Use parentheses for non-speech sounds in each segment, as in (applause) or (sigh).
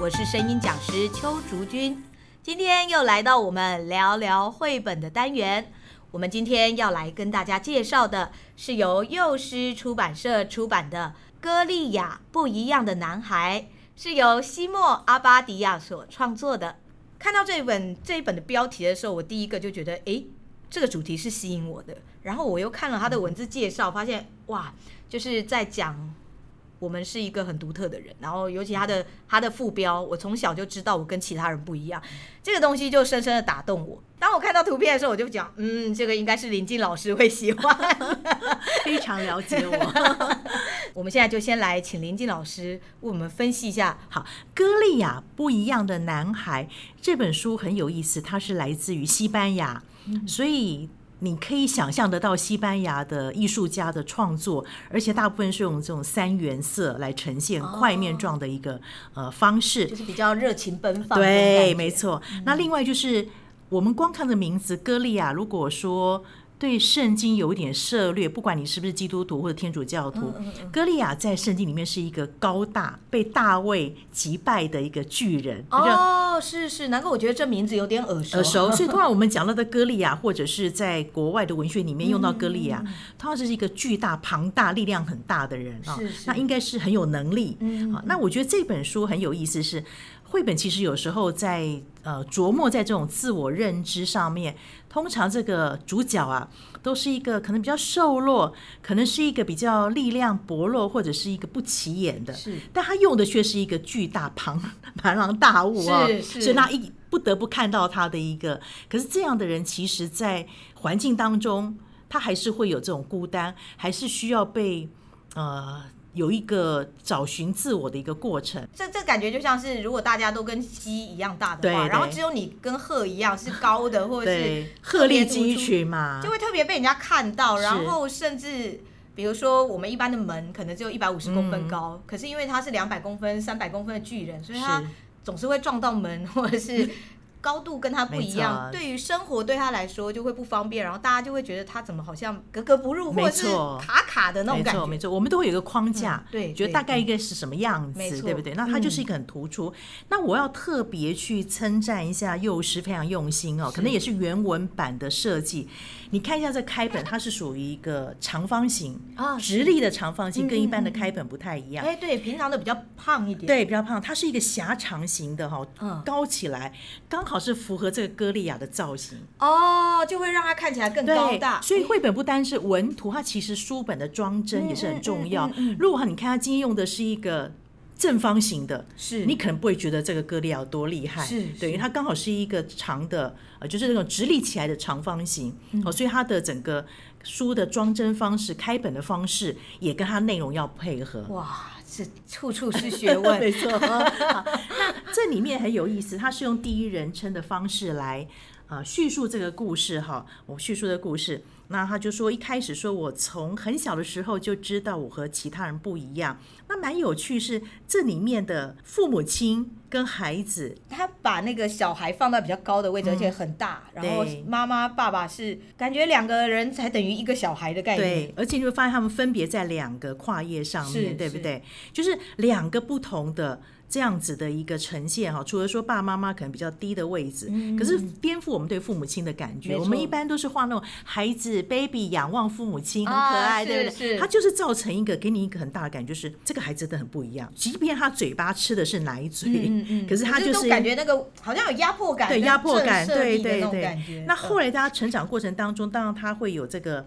我是声音讲师邱竹君。今天又来到我们聊聊绘本的单元。我们今天要来跟大家介绍的是由幼狮出版社出版的《歌利亚不一样的男孩》，是由西莫阿巴迪亚所创作的。看到这本这一本的标题的时候，我第一个就觉得，诶，这个主题是吸引我的。然后我又看了他的文字介绍，发现哇，就是在讲。我们是一个很独特的人，然后尤其他的他的副标，我从小就知道我跟其他人不一样，这个东西就深深的打动我。当我看到图片的时候，我就讲，嗯，这个应该是林静老师会喜欢，(laughs) 非常了解我。(laughs) 我们现在就先来请林静老师为我们分析一下。好，歌利亚不一样的男孩这本书很有意思，它是来自于西班牙，嗯、所以。你可以想象得到西班牙的艺术家的创作，而且大部分是用这种三原色来呈现块面状的一个呃方式，就是比较热情奔放。对，没错。那另外就是我们光看这名字歌利亚，如果说。对圣经有一点涉略，不管你是不是基督徒或者天主教徒，嗯嗯嗯、歌利亚在圣经里面是一个高大、被大卫击败的一个巨人。哦，是是，难怪我觉得这名字有点耳熟。耳熟，所以通常我们讲到的歌利亚，或者是在国外的文学里面用到歌利亚，嗯嗯、通常是一个巨大、庞大、力量很大的人啊。那应该是很有能力。嗯，那我觉得这本书很有意思是，是绘本其实有时候在呃琢磨在这种自我认知上面。通常这个主角啊，都是一个可能比较瘦弱，可能是一个比较力量薄弱，或者是一个不起眼的。是，但他用的却是一个巨大庞庞然大物啊，所以那一不得不看到他的一个。可是这样的人，其实在环境当中，他还是会有这种孤单，还是需要被呃。有一个找寻自我的一个过程，这这感觉就像是如果大家都跟鸡一样大的话，然后只有你跟鹤一样是高的，或者是鹤立鸡群嘛，就会特别被人家看到。然后甚至比如说我们一般的门可能只有一百五十公分高，嗯、可是因为它是两百公分、三百公分的巨人，所以它总是会撞到门或者是。高度跟他不一样，对于生活对他来说就会不方便，然后大家就会觉得他怎么好像格格不入，或者是卡卡的那种感觉。没错，没错，我们都会有一个框架，对，觉得大概一个是什么样子，对不对？那他就是一个很突出。那我要特别去称赞一下幼师，非常用心哦，可能也是原文版的设计。你看一下这开本，它是属于一个长方形啊，直立的长方形，跟一般的开本不太一样。哎，对，平常的比较胖一点，对，比较胖。它是一个狭长型的哈，高起来刚好是符合这个歌利亚的造型哦，就会让它看起来更高大。所以绘本不单是文图，它其实书本的装帧也是很重要。如果你看它今天用的是一个。正方形的，是你可能不会觉得这个歌利亚有多厉害，是对，因为它刚好是一个长的，呃，就是那种直立起来的长方形，哦、嗯，所以它的整个书的装帧方式、开本的方式也跟它内容要配合。哇，这处处是学问，(laughs) 没错。那这里面很有意思，它是用第一人称的方式来呃叙述这个故事哈，我叙述的故事。那他就说，一开始说，我从很小的时候就知道我和其他人不一样。那蛮有趣，是这里面的父母亲跟孩子，他把那个小孩放到比较高的位置，而且很大。然后妈妈爸爸是感觉两个人才等于一个小孩的概念。对，而且你会发现他们分别在两个跨页上面，对不对？就是两个不同的。这样子的一个呈现哈，除了说爸爸妈妈可能比较低的位置，嗯、可是颠覆我们对父母亲的感觉。我们一般都是画那种孩子 baby 仰望父母亲，很可爱，对不对？他就是造成一个给你一个很大的感觉，就是这个孩子真的很不一样。即便他嘴巴吃的是奶嘴，嗯嗯、可是他就是感觉那个好像有压迫感，对压迫感，对对对。那后来在他成长过程当中，当然他会有这个。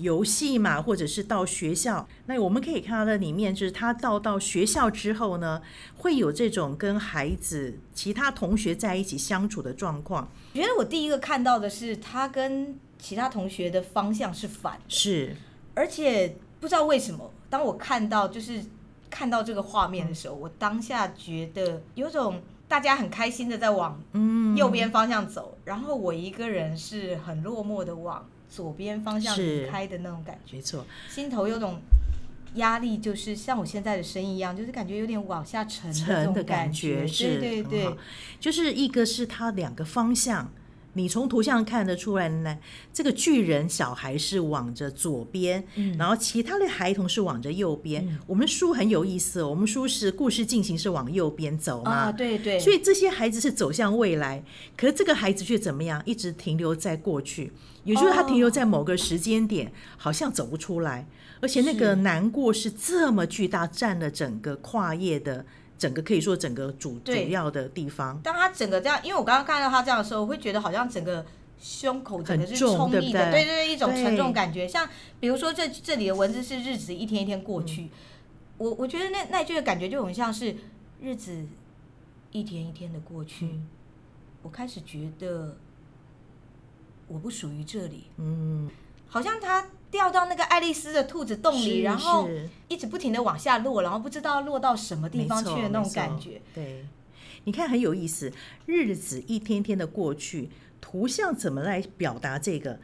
游戏嘛，或者是到学校，那我们可以看到在里面，就是他到到学校之后呢，会有这种跟孩子、其他同学在一起相处的状况。我觉得我第一个看到的是他跟其他同学的方向是反的，是，而且不知道为什么，当我看到就是看到这个画面的时候，嗯、我当下觉得有种大家很开心的在往右边方向走，嗯、然后我一个人是很落寞的往。左边方向离开的那种感觉，没错，心头有种压力，就是像我现在的声音一样，就是感觉有点往下沉的感觉，沉的感觉，是，对对对，就是一个是它两个方向你从图像看得出来呢，这个巨人小孩是往着左边，嗯、然后其他的孩童是往着右边。嗯、我们书很有意思，我们书是故事进行是往右边走嘛，啊，对对。所以这些孩子是走向未来，可是这个孩子却怎么样？一直停留在过去，也就是他停留在某个时间点，哦、好像走不出来，而且那个难过是这么巨大，占了整个跨页的。整个可以说整个主主要的地方，当他整个这样，因为我刚刚看到他这样的时候，我会觉得好像整个胸口整个是充溢的，对？对对，一种沉重感觉。像比如说这这里的文字是日子一天一天过去，我我觉得那那句的感觉就很像是日子一天一天的过去，我开始觉得我不属于这里，嗯，好像他。掉到那个爱丽丝的兔子洞里，然后一直不停的往下落，然后不知道落到什么地方去的那种感觉。对，你看很有意思，日子一天天的过去，图像怎么来表达这个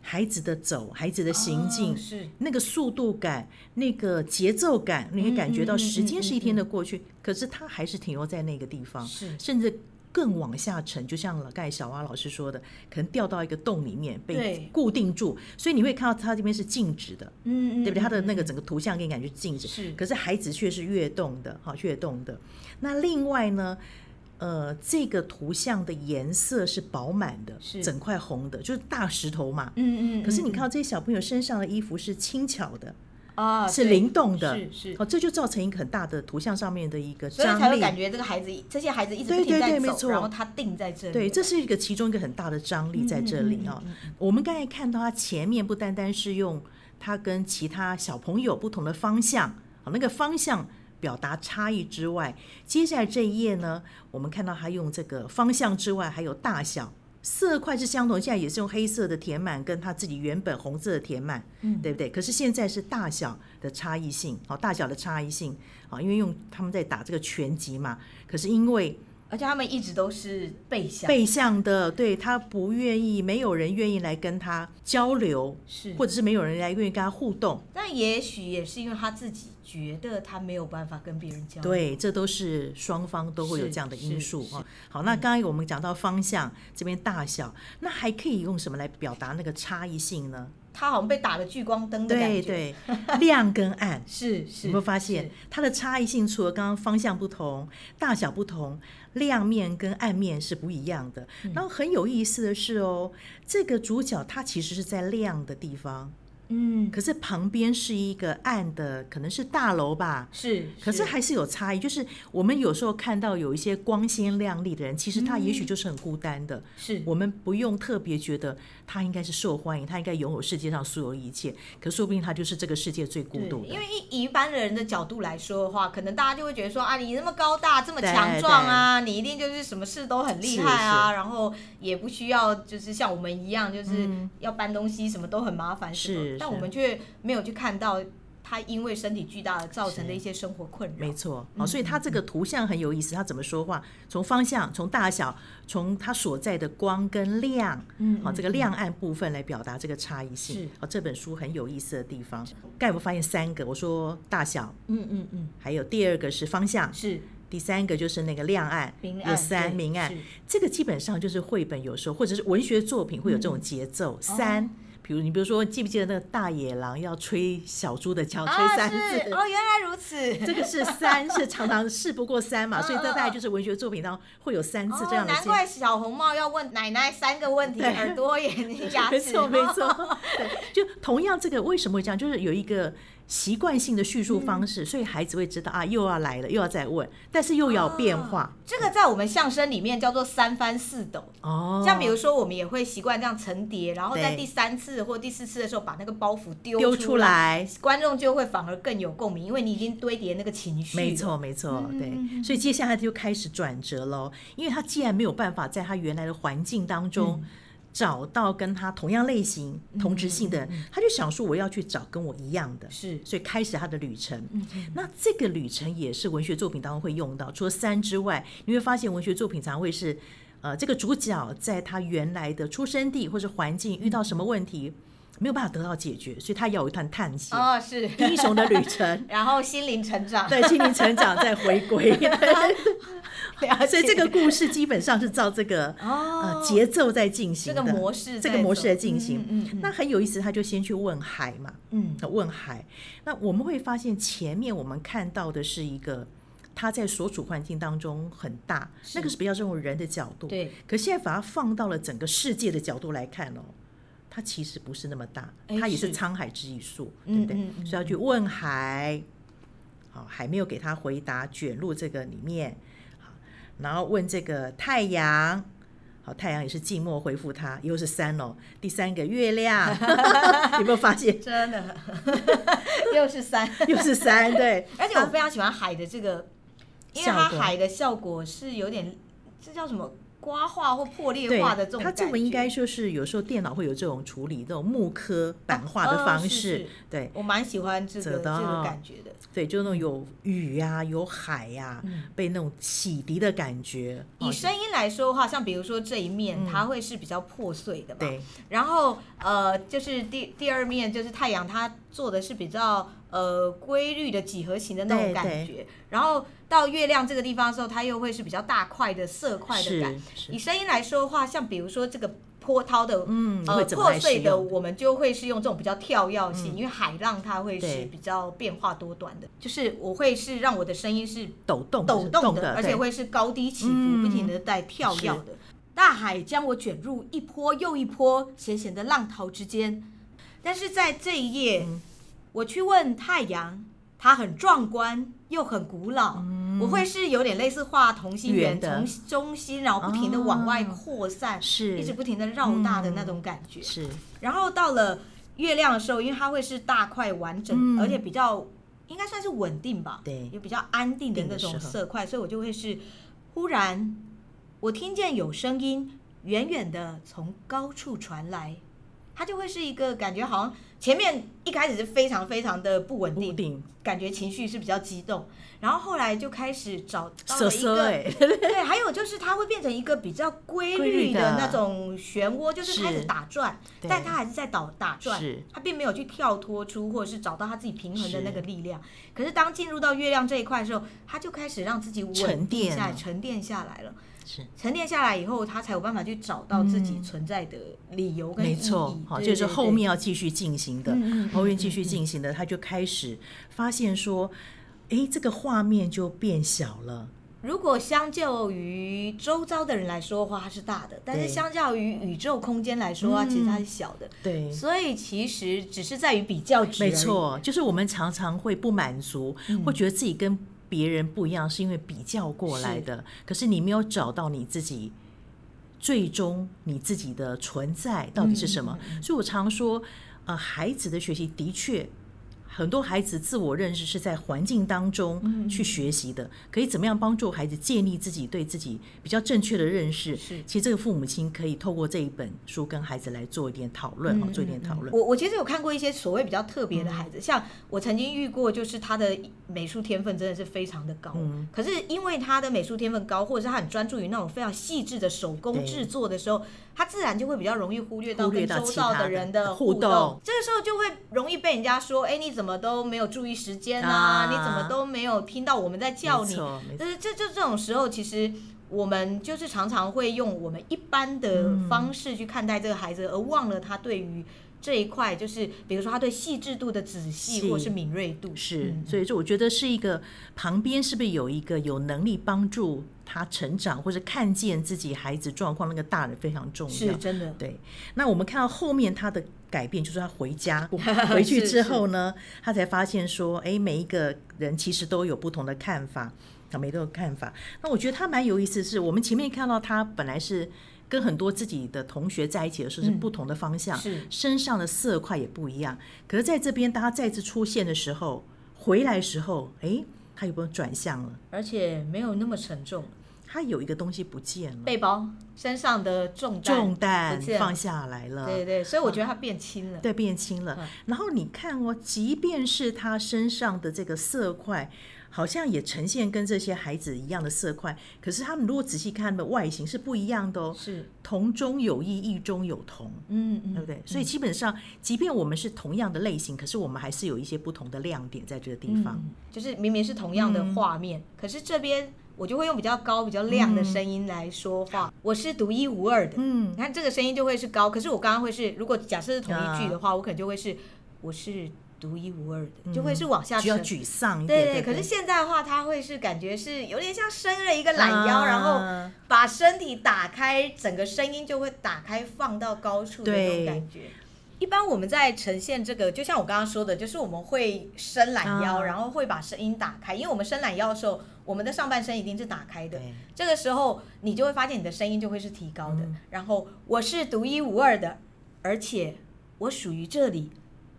孩子的走，孩子的行进，哦、是那个速度感，那个节奏感，你会感觉到时间是一天的过去，可是他还是停留在那个地方，是甚至。更往下沉，就像刚才小蛙老师说的，可能掉到一个洞里面被固定住，所以你会看到它这边是静止的，嗯，对不对？它的那个整个图像给你感觉静止，是。可是孩子却是跃动的，哈，跃动的。那另外呢，呃，这个图像的颜色是饱满的，是整块红的，就是大石头嘛，嗯，嗯嗯。可是你看到这些小朋友身上的衣服是轻巧的。啊，是灵动的，是是，哦，这就造成一个很大的图像上面的一个张力，所以才会感觉这个孩子，这些孩子一直停在走，对对对，没错，然后他定在这里，对，这是一个其中一个很大的张力在这里啊。我们刚才看到他前面不单单是用他跟其他小朋友不同的方向，好，那个方向表达差异之外，接下来这一页呢，我们看到他用这个方向之外还有大小。色块是相同，现在也是用黑色的填满，跟他自己原本红色的填满，嗯，对不对？可是现在是大小的差异性，哦，大小的差异性，好，因为用他们在打这个拳击嘛，可是因为。而且他们一直都是背向背向的，对，他不愿意，没有人愿意来跟他交流，是，或者是没有人来愿意跟他互动。那也许也是因为他自己觉得他没有办法跟别人交流。对，这都是双方都会有这样的因素啊。好，那刚刚我们讲到方向、嗯、这边大小，那还可以用什么来表达那个差异性呢？它好像被打了聚光灯的感觉，对对，亮跟暗 (laughs) 是是，有没有发现它的差异性？除了刚刚方向不同、大小不同，亮面跟暗面是不一样的。然后很有意思的是哦，这个主角他其实是在亮的地方。嗯，可是旁边是一个暗的，可能是大楼吧。是，可是还是有差异。就是我们有时候看到有一些光鲜亮丽的人，其实他也许就是很孤单的。是，我们不用特别觉得他应该是受欢迎，他应该拥有世界上所有一切。可说不定他就是这个世界最孤独的。因为以一般的人的角度来说的话，可能大家就会觉得说啊，你那么高大，这么强壮啊，你一定就是什么事都很厉害啊，然后也不需要就是像我们一样，就是要搬东西什么都很麻烦。是。但我们却没有去看到他因为身体巨大而造成的一些生活困扰。没错，哦，所以他这个图像很有意思。他怎么说话？从方向、从大小、从他所在的光跟亮，嗯，好，这个亮暗部分来表达这个差异性。是，哦，这本书很有意思的地方。刚才我发现三个，我说大小，嗯嗯嗯，还有第二个是方向，是，第三个就是那个亮暗，有三明暗。这个基本上就是绘本有时候或者是文学作品会有这种节奏，三。比如你比如说，记不记得那个大野狼要吹小猪的桥，吹三次？哦，原来如此。这个是三，是常常事不过三嘛，(laughs) 所以这大概就是文学作品当中会有三次这样的。难怪小红帽要问奶奶三个问题：耳朵、眼睛、牙齿。没错，没错。(laughs) 对，就同样这个为什么会这样？就是有一个。习惯性的叙述方式，所以孩子会知道啊，又要来了，又要再问，但是又要变化。啊、这个在我们相声里面叫做三翻四抖哦。像比如说，我们也会习惯这样层叠，然后在第三次或第四次的时候把那个包袱丢出来，出来观众就会反而更有共鸣，因为你已经堆叠那个情绪。没错，没错，对。所以接下来就开始转折喽，因为他既然没有办法在他原来的环境当中。嗯找到跟他同样类型、同质性的人，他就想说我要去找跟我一样的，是，所以开始他的旅程。那这个旅程也是文学作品当中会用到，除了三之外，你会发现文学作品常会是，呃，这个主角在他原来的出生地或者环境遇到什么问题，没有办法得到解决，所以他要有一段探险哦，是。英雄的旅程，(laughs) 然后心灵成长，对，心灵成长再回归。(laughs) (laughs) 所以这个故事基本上是照这个、哦、呃节奏在进行的，这个模式，这个模式在进行。嗯那很有意思，他就先去问海嘛，嗯，问海。那我们会发现前面我们看到的是一个他在所处环境当中很大，那个是比较这种人的角度，对。可现在把它放到了整个世界的角度来看哦，它其实不是那么大，它也是沧海之一粟，对不对？嗯嗯嗯、所以要去问海。好，还没有给他回答，卷入这个里面。好，然后问这个太阳，好，太阳也是静默回复他，又是三哦。第三个月亮，(laughs) 有没有发现？真的，(laughs) 又是三，又是三，对。(laughs) 而且我非常喜欢海的这个，因为它海的效果是有点，这叫什么？刮化或破裂化的这种，它这么应该说是有时候电脑会有这种处理，这种木刻版画的方式。哦哦、是是对，我蛮喜欢这个这个感觉的。对，就那种有雨呀、啊，有海呀、啊，嗯、被那种洗涤的感觉。以声音来说的话，像比如说这一面，嗯、它会是比较破碎的嘛。对。然后呃，就是第第二面就是太阳，它做的是比较呃规律的几何形的那种感觉。对对然后。到月亮这个地方的时候，它又会是比较大块的色块的感。以声音来说的话，像比如说这个波涛的，嗯，呃，破碎的，我们就会是用这种比较跳跃性，嗯、因为海浪它会是比较变化多端的。就是我会是让我的声音是抖动、抖动的，的而且会是高低起伏、嗯、不停的在跳跃的。大海将我卷入一波又一波咸咸的浪涛之间。但是在这一页，嗯、我去问太阳，它很壮观又很古老。嗯我会是有点类似画同心圆，从中心然后不停的往外扩散，是一直不停的绕大的那种感觉。是，然后到了月亮的时候，因为它会是大块完整，而且比较应该算是稳定吧，对，也比较安定的那种色块，所以我就会是忽然我听见有声音远远的从高处传来，它就会是一个感觉好像前面一开始是非常非常的不稳定，感觉情绪是比较激动。然后后来就开始找到了一个，(laughs) 对，还有就是它会变成一个比较规律的那种漩涡，就是开始打转，但它还是在倒打转，它并没有去跳脱出或者是找到它自己平衡的那个力量。可是当进入到月亮这一块的时候，它就开始让自己稳定下来，沉淀下来了。是沉淀下来以后，他才有办法去找到自己存在的理由跟意义。没错，好，就是后面要继续进行的，后面继续进行的，他就开始发现说。哎，这个画面就变小了。如果相较于周遭的人来说的话，它是大的；但是相较于宇宙空间来说啊，其实它是小的。对，所以其实只是在于比较值。没错，就是我们常常会不满足，会觉得自己跟别人不一样，是因为比较过来的。可是你没有找到你自己，最终你自己的存在到底是什么？所以我常说，呃，孩子的学习的确。很多孩子自我认识是在环境当中去学习的，嗯、可以怎么样帮助孩子建立自己对自己比较正确的认识？是，其实这个父母亲可以透过这一本书跟孩子来做一点讨论，嗯、做一点讨论。我我其实有看过一些所谓比较特别的孩子，嗯、像我曾经遇过，就是他的美术天分真的是非常的高，嗯、可是因为他的美术天分高，或者是他很专注于那种非常细致的手工制作的时候。他自然就会比较容易忽略到跟周遭的人的，互动。这个时候就会容易被人家说：“哎，你怎么都没有注意时间啊？啊你怎么都没有听到我们在叫你？”就是这就这种时候，其实我们就是常常会用我们一般的方式去看待这个孩子，嗯、而忘了他对于这一块，就是比如说他对细致度的仔细或是敏锐度。是，嗯、所以说我觉得是一个旁边是不是有一个有能力帮助他成长，或者看见自己孩子状况，那个大人非常重要，是真的。对，那我们看到后面他的改变，就是他回家 (laughs) 回去之后呢，是是他才发现说，哎，每一个人其实都有不同的看法，啊，每个人看法。那我觉得他蛮有意思的是，我们前面看到他本来是跟很多自己的同学在一起的时候是不同的方向，嗯、是身上的色块也不一样。可是在这边，当他再次出现的时候，回来的时候，哎。他有没有转向了？而且没有那么沉重。他有一个东西不见了，背包身上的重担重担放下来了。对对，所以我觉得他变轻了。对，变轻了。然后你看哦，即便是他身上的这个色块。好像也呈现跟这些孩子一样的色块，可是他们如果仔细看，他们的外形是不一样的哦。是同中有异，异中有同。嗯嗯，对不对？所以基本上，即便我们是同样的类型，可是我们还是有一些不同的亮点在这个地方。嗯、就是明明是同样的画面，嗯、可是这边我就会用比较高、比较亮的声音来说话。嗯、我是独一无二的。嗯，你看这个声音就会是高。可是我刚刚会是，如果假设是同一句的话，啊、我可能就会是我是独一无二的，嗯、就会是往下沉，比较沮丧一点。对对。可是现在的话，它会是感觉是有点像伸了一个懒腰，啊、然后把身体打开，整个声音就会打开，放到高处的那种感觉。一般我们在呈现这个，就像我刚刚说的，就是我们会伸懒腰，然后会把声音打开。因为我们伸懒腰的时候，我们的上半身一定是打开的。这个时候，你就会发现你的声音就会是提高的。然后我是独一无二的，而且我属于这里，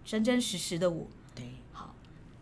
真真实实的我。对，好，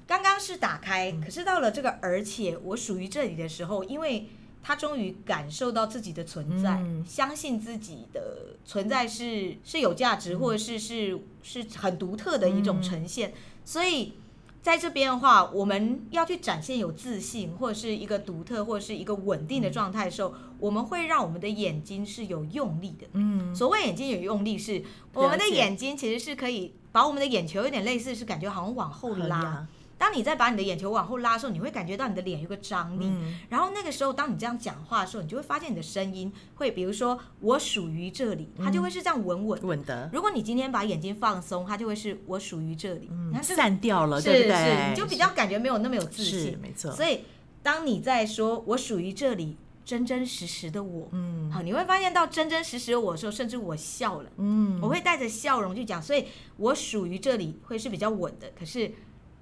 刚刚是打开，可是到了这个而且我属于这里的时候，因为。他终于感受到自己的存在，嗯、相信自己的存在是是有价值，嗯、或者是是是很独特的一种呈现。嗯、所以在这边的话，我们要去展现有自信，或者是一个独特，或者是一个稳定的状态的时候，嗯、我们会让我们的眼睛是有用力的。嗯，所谓眼睛有用力是，是我们的眼睛其实是可以把我们的眼球有点类似，是感觉好像往后拉。当你在把你的眼球往后拉的时候，你会感觉到你的脸有个张力。嗯、然后那个时候，当你这样讲话的时候，你就会发现你的声音会，比如说我属于这里，它就会是这样稳稳稳的。如果你今天把眼睛放松，它就会是我属于这里，嗯、你看散掉了，对不对？你就比较感觉没有那么有自信，是没错。所以当你在说我属于这里，真真实实的我，嗯，好，你会发现到真真实实的我的时候，甚至我笑了，嗯，我会带着笑容去讲，所以我属于这里会是比较稳的，可是。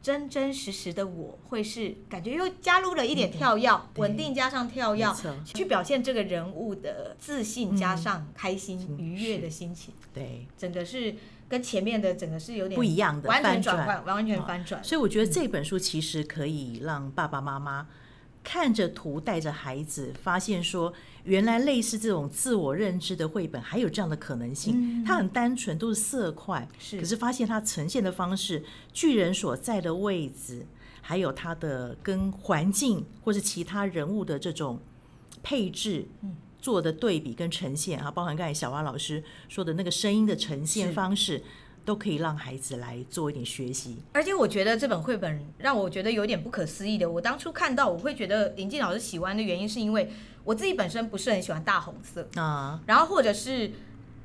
真真实实的我会是感觉又加入了一点跳跃，稳定加上跳跃，去表现这个人物的自信加上开心愉悦的心情。对，整个是跟前面的整个是有点不一样的，完全转换，完全翻转。所以我觉得这本书其实可以让爸爸妈妈看着图，带着孩子，发现说。原来类似这种自我认知的绘本还有这样的可能性，嗯、它很单纯，都是色块，是可是发现它呈现的方式，巨人所在的位置，还有它的跟环境或是其他人物的这种配置做的对比跟呈现啊，包含刚才小蛙老师说的那个声音的呈现方式。都可以让孩子来做一点学习，而且我觉得这本绘本让我觉得有点不可思议的。我当初看到，我会觉得林静老师喜欢的原因，是因为我自己本身不是很喜欢大红色啊，然后或者是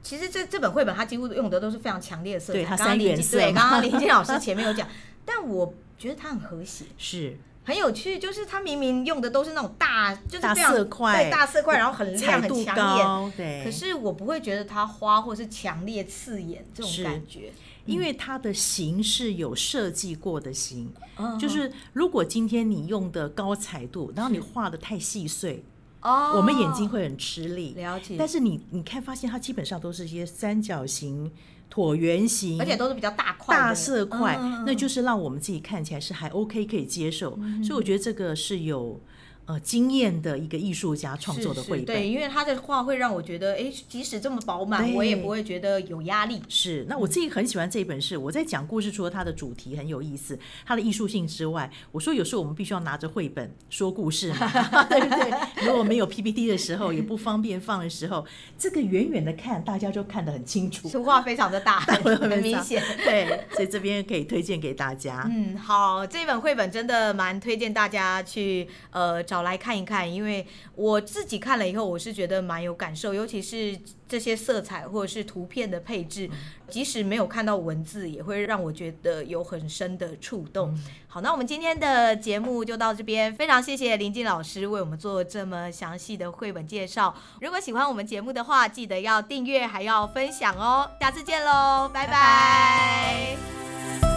其实这这本绘本它几乎用的都是非常强烈的色彩，对，它三原色。对，刚刚林静老师前面有讲，但我觉得它很和谐，(laughs) 是。很有趣，就是它明明用的都是那种大，就是大色块，对，大色块，然后很亮很强烈，对。可是我不会觉得它花或是强烈刺眼这种感觉，因为它的形是有设计过的形，就是如果今天你用的高彩度，然后你画的太细碎，哦，我们眼睛会很吃力。了解。但是你你看，发现它基本上都是一些三角形。椭圆形，而且都是比较大块、大色块，嗯、那就是让我们自己看起来是还 OK 可以接受，嗯、所以我觉得这个是有。呃，经验的一个艺术家创作的绘本，对，因为他的画会让我觉得，哎，即使这么饱满，我也不会觉得有压力。是，那我自己很喜欢这一本是，是我在讲故事，除了它的主题很有意思，它的艺术性之外，我说有时候我们必须要拿着绘本说故事嘛，(laughs) 对不对？如果没有 PPT 的时候，也不方便放的时候，这个远远的看，大家就看得很清楚，图画非常的大，(laughs) 很明显。对，所以这边可以推荐给大家。嗯，好，这本绘本真的蛮推荐大家去呃找。找来看一看，因为我自己看了以后，我是觉得蛮有感受，尤其是这些色彩或者是图片的配置，即使没有看到文字，也会让我觉得有很深的触动。好，那我们今天的节目就到这边，非常谢谢林静老师为我们做这么详细的绘本介绍。如果喜欢我们节目的话，记得要订阅还要分享哦。下次见喽，拜拜。拜拜。